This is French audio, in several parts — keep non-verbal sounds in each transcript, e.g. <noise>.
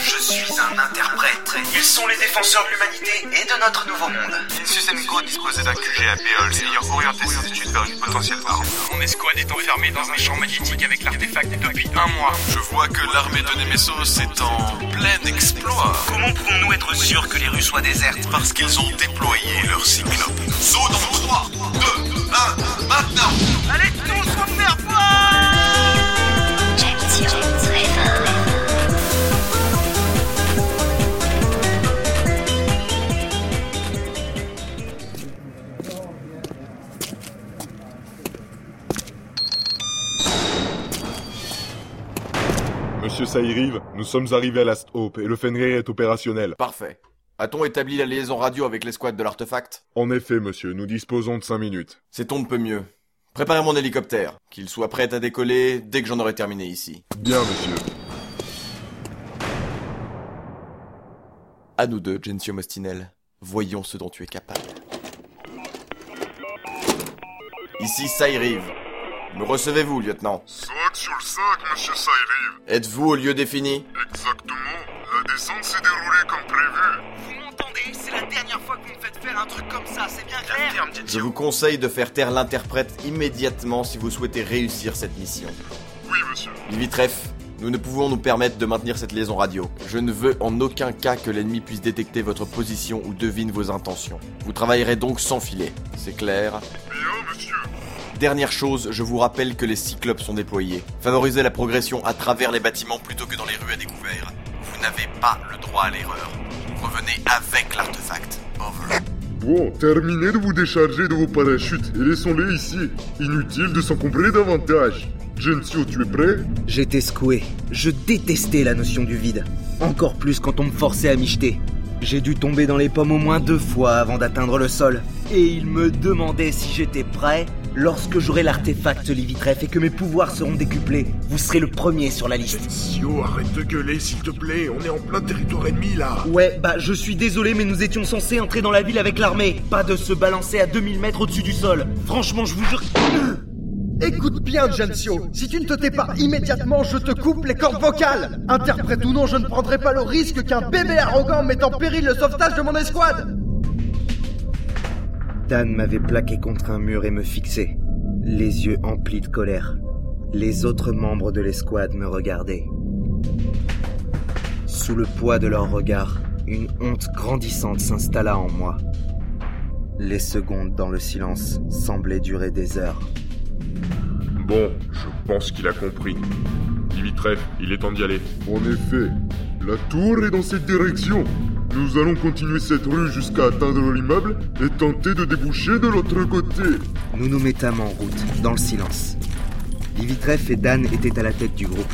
Je suis un interprète. Ils sont les défenseurs de l'humanité et de notre nouveau monde. Insusenko disposait d'un QG à Béol, ayant orienté ses études vers une potentielle arme. Mon escouade est enfermée dans un champ magnétique avec l'artefact depuis un mois. Je vois que l'armée de Nemesos est en plein exploit. Comment pouvons-nous être sûrs que les rues soient désertes? Parce qu'ils ont déployé leur cyclope. Saut dans 3, 2, 1, maintenant Allez tous Monsieur Saïrive, nous sommes arrivés à Last Hope et le Fenrir est opérationnel. Parfait. A-t-on établi la liaison radio avec l'escouade de l'artefact? En effet, monsieur, nous disposons de 5 minutes. C'est on ne peut mieux. Préparez mon hélicoptère, qu'il soit prêt à décoller dès que j'en aurai terminé ici. Bien, monsieur. À nous deux, Gensio Mostinel. Voyons ce dont tu es capable. Ici Saïrive. Me recevez-vous, lieutenant sur le 5, monsieur Saïriv. Êtes-vous au lieu défini Exactement. La descente s'est déroulée comme prévu. Vous m'entendez? C'est la dernière fois que vous me faites faire un truc comme ça, c'est bien clair Je vous conseille de faire taire l'interprète immédiatement si vous souhaitez réussir cette mission. Oui, monsieur. Livitref, nous ne pouvons nous permettre de maintenir cette liaison radio. Je ne veux en aucun cas que l'ennemi puisse détecter votre position ou devine vos intentions. Vous travaillerez donc sans filet. C'est clair? Bien, monsieur. Dernière chose, je vous rappelle que les cyclopes sont déployés. Favorisez la progression à travers les bâtiments plutôt que dans les rues à découvert. Vous n'avez pas le droit à l'erreur. Revenez avec l'artefact. Over. Bon, terminez de vous décharger de vos parachutes et laissons-les ici. Inutile de s'encombrer davantage. Gensio, tu es prêt? J'étais secoué. Je détestais la notion du vide. Encore plus quand on me forçait à m'y jeter. J'ai dû tomber dans les pommes au moins deux fois avant d'atteindre le sol. Et il me demandait si j'étais prêt. Lorsque j'aurai l'artefact Livitref et que mes pouvoirs seront décuplés, vous serez le premier sur la liste. Gensio, arrête de gueuler, s'il te plaît. On est en plein territoire ennemi, là. Ouais, bah je suis désolé, mais nous étions censés entrer dans la ville avec l'armée. Pas de se balancer à 2000 mètres au-dessus du sol. Franchement, je vous jure. <coughs> Écoute bien, Gensio. Si tu ne te tais pas immédiatement, je te coupe les cordes vocales. Interprète ou non, je ne prendrai pas le risque qu'un bébé arrogant mette en péril le sauvetage de mon escouade. Dan m'avait plaqué contre un mur et me fixait, les yeux emplis de colère. Les autres membres de l'escouade me regardaient. Sous le poids de leur regard, une honte grandissante s'installa en moi. Les secondes dans le silence semblaient durer des heures. Bon, je pense qu'il a compris. Dimitref, il est temps d'y aller. En effet, la tour est dans cette direction. Nous allons continuer cette rue jusqu'à atteindre l'immeuble et tenter de déboucher de l'autre côté. Nous nous mettâmes en route, dans le silence. Livitref et Dan étaient à la tête du groupe.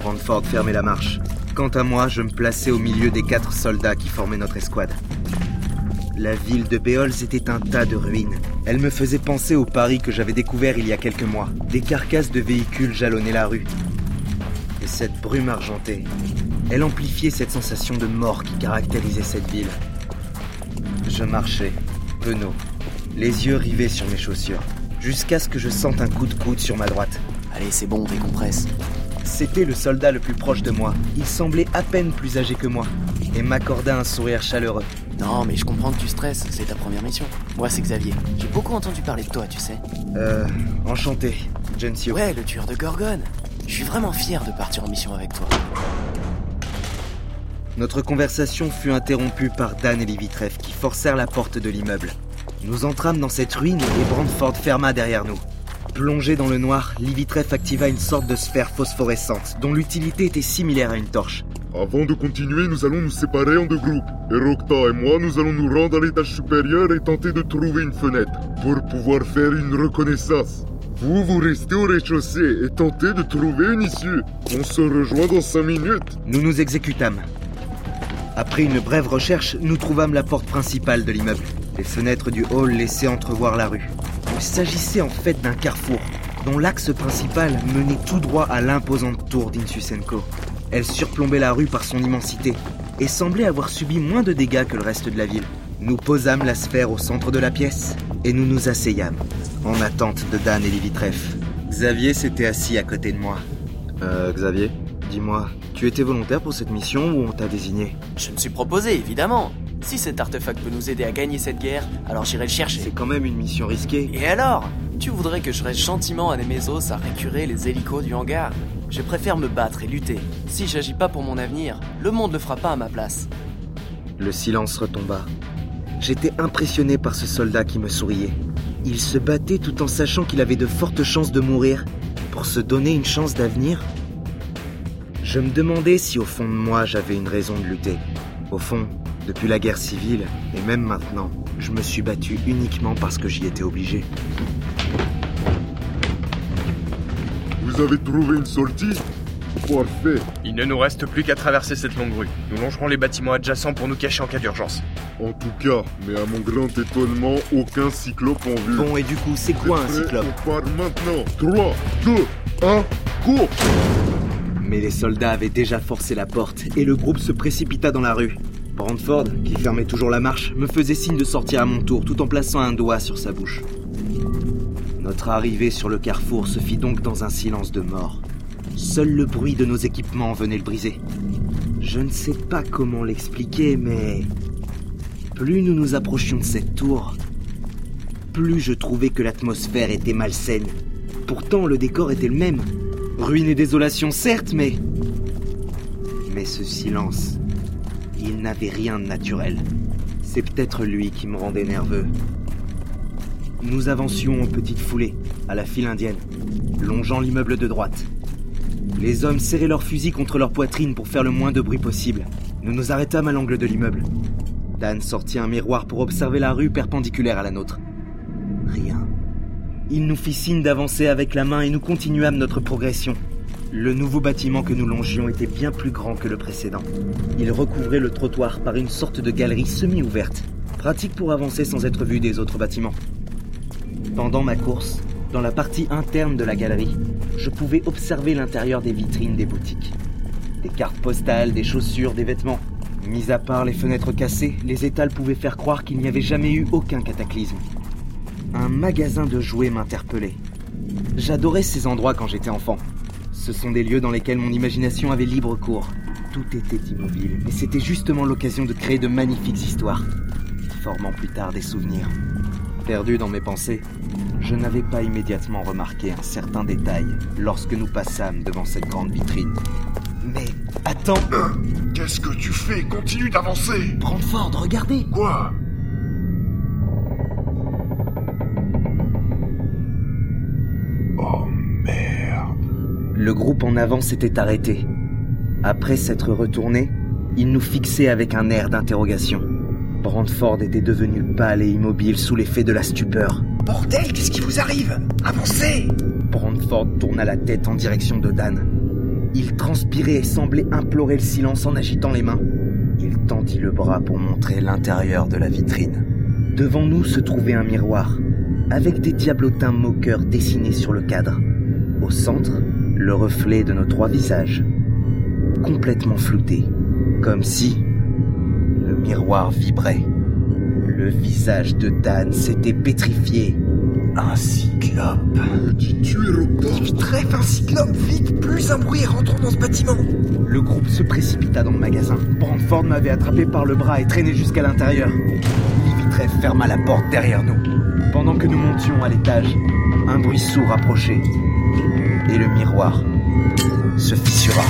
Brandford fermait la marche. Quant à moi, je me plaçais au milieu des quatre soldats qui formaient notre escouade. La ville de Béols était un tas de ruines. Elle me faisait penser au Paris que j'avais découvert il y a quelques mois. Des carcasses de véhicules jalonnaient la rue. Et cette brume argentée, elle amplifiait cette sensation de mort qui caractérisait cette ville. Je marchais, penaud, les yeux rivés sur mes chaussures, jusqu'à ce que je sente un coup de coude sur ma droite. Allez, c'est bon, décompresse. C'était le soldat le plus proche de moi. Il semblait à peine plus âgé que moi et m'accorda un sourire chaleureux. Non, mais je comprends que tu stresses, c'est ta première mission. Moi, c'est Xavier. J'ai beaucoup entendu parler de toi, tu sais. Euh, enchanté, Gensio. Ouais, le tueur de Gorgone. Je suis vraiment fier de partir en mission avec toi. Notre conversation fut interrompue par Dan et Livitref qui forcèrent la porte de l'immeuble. Nous entrâmes dans cette ruine et Brandford ferma derrière nous. Plongé dans le noir, Livitref activa une sorte de sphère phosphorescente dont l'utilité était similaire à une torche. Avant de continuer, nous allons nous séparer en deux groupes. Et Rokta et moi, nous allons nous rendre à l'étage supérieur et tenter de trouver une fenêtre pour pouvoir faire une reconnaissance. Vous, vous restez au rez-de-chaussée et tentez de trouver une issue. On se rejoint dans cinq minutes. Nous nous exécutâmes. Après une brève recherche, nous trouvâmes la porte principale de l'immeuble. Les fenêtres du hall laissaient entrevoir la rue. Il s'agissait en fait d'un carrefour, dont l'axe principal menait tout droit à l'imposante tour d'Insusenko. Elle surplombait la rue par son immensité et semblait avoir subi moins de dégâts que le reste de la ville. Nous posâmes la sphère au centre de la pièce et nous nous asseyâmes, en attente de Dan et Livitref. Xavier s'était assis à côté de moi. Euh, Xavier? Dis-moi, tu étais volontaire pour cette mission ou on t'a désigné Je me suis proposé, évidemment. Si cet artefact peut nous aider à gagner cette guerre, alors j'irai le chercher. C'est quand même une mission risquée. Et alors? Tu voudrais que je reste gentiment à Nemesos à récurer les hélicos du hangar? Je préfère me battre et lutter. Si j'agis pas pour mon avenir, le monde le fera pas à ma place. Le silence retomba. J'étais impressionné par ce soldat qui me souriait. Il se battait tout en sachant qu'il avait de fortes chances de mourir pour se donner une chance d'avenir. Je me demandais si au fond de moi j'avais une raison de lutter. Au fond, depuis la guerre civile, et même maintenant, je me suis battu uniquement parce que j'y étais obligé. Vous avez trouvé une sortie? Parfait. Il ne nous reste plus qu'à traverser cette longue rue. Nous longerons les bâtiments adjacents pour nous cacher en cas d'urgence. En tout cas, mais à mon grand étonnement, aucun cyclope en vue. Bon, et du coup, c'est quoi un cyclope? On part maintenant. 3, 2, 1, cours Mais les soldats avaient déjà forcé la porte et le groupe se précipita dans la rue. Brandford, qui fermait toujours la marche, me faisait signe de sortir à mon tour tout en plaçant un doigt sur sa bouche. Notre arrivée sur le carrefour se fit donc dans un silence de mort. Seul le bruit de nos équipements venait le briser. Je ne sais pas comment l'expliquer, mais... Plus nous nous approchions de cette tour, plus je trouvais que l'atmosphère était malsaine. Pourtant, le décor était le même. Ruine et désolation, certes, mais... Mais ce silence, il n'avait rien de naturel. C'est peut-être lui qui me rendait nerveux. Nous avancions en petite foulée, à la file indienne, longeant l'immeuble de droite. Les hommes serraient leurs fusils contre leur poitrine pour faire le moins de bruit possible. Nous nous arrêtâmes à l'angle de l'immeuble. Dan sortit un miroir pour observer la rue perpendiculaire à la nôtre. Rien. Il nous fit signe d'avancer avec la main et nous continuâmes notre progression. Le nouveau bâtiment que nous longions était bien plus grand que le précédent. Il recouvrait le trottoir par une sorte de galerie semi-ouverte, pratique pour avancer sans être vu des autres bâtiments. Pendant ma course, dans la partie interne de la galerie, je pouvais observer l'intérieur des vitrines des boutiques. Des cartes postales, des chaussures, des vêtements. Mis à part les fenêtres cassées, les étals pouvaient faire croire qu'il n'y avait jamais eu aucun cataclysme. Un magasin de jouets m'interpellait. J'adorais ces endroits quand j'étais enfant. Ce sont des lieux dans lesquels mon imagination avait libre cours. Tout était immobile, et c'était justement l'occasion de créer de magnifiques histoires, formant plus tard des souvenirs. Perdu dans mes pensées, je n'avais pas immédiatement remarqué un certain détail lorsque nous passâmes devant cette grande vitrine. Mais attends, <coughs> Qu'est-ce que tu fais? Continue d'avancer Brandford, regardez Quoi? Le groupe en avant s'était arrêté. Après s'être retourné, il nous fixait avec un air d'interrogation. Brandford était devenu pâle et immobile sous l'effet de la stupeur. Bordel, qu'est-ce qui vous arrive? Avancez Brandford tourna la tête en direction de Dan. Il transpirait et semblait implorer le silence en agitant les mains. Il tendit le bras pour montrer l'intérieur de la vitrine. Devant nous se trouvait un miroir, avec des diablotins moqueurs dessinés sur le cadre. Au centre, le reflet de nos trois visages, complètement floutés, comme si le miroir vibrait. Le visage de Dan s'était pétrifié. Un cyclope. Tu es Rocta Vite, trèfle un cyclope, vite Plus un bruit, rentrons dans ce bâtiment Le groupe se précipita dans le magasin. Brandford m'avait attrapé par le bras et traîné jusqu'à l'intérieur. Livitreff ferma la porte derrière nous. Pendant que nous montions à l'étage, un bruit sourd approchait. Et le miroir se fissura.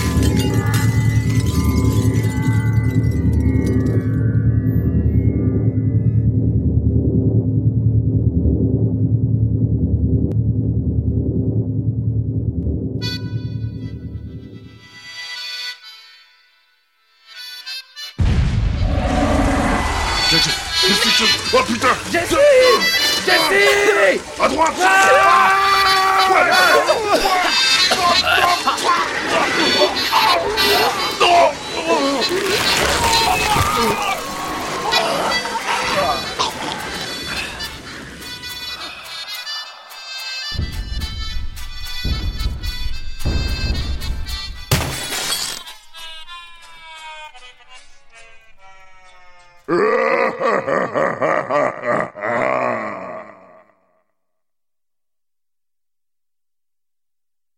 Oh putain Jesse Jesse À droite Oh!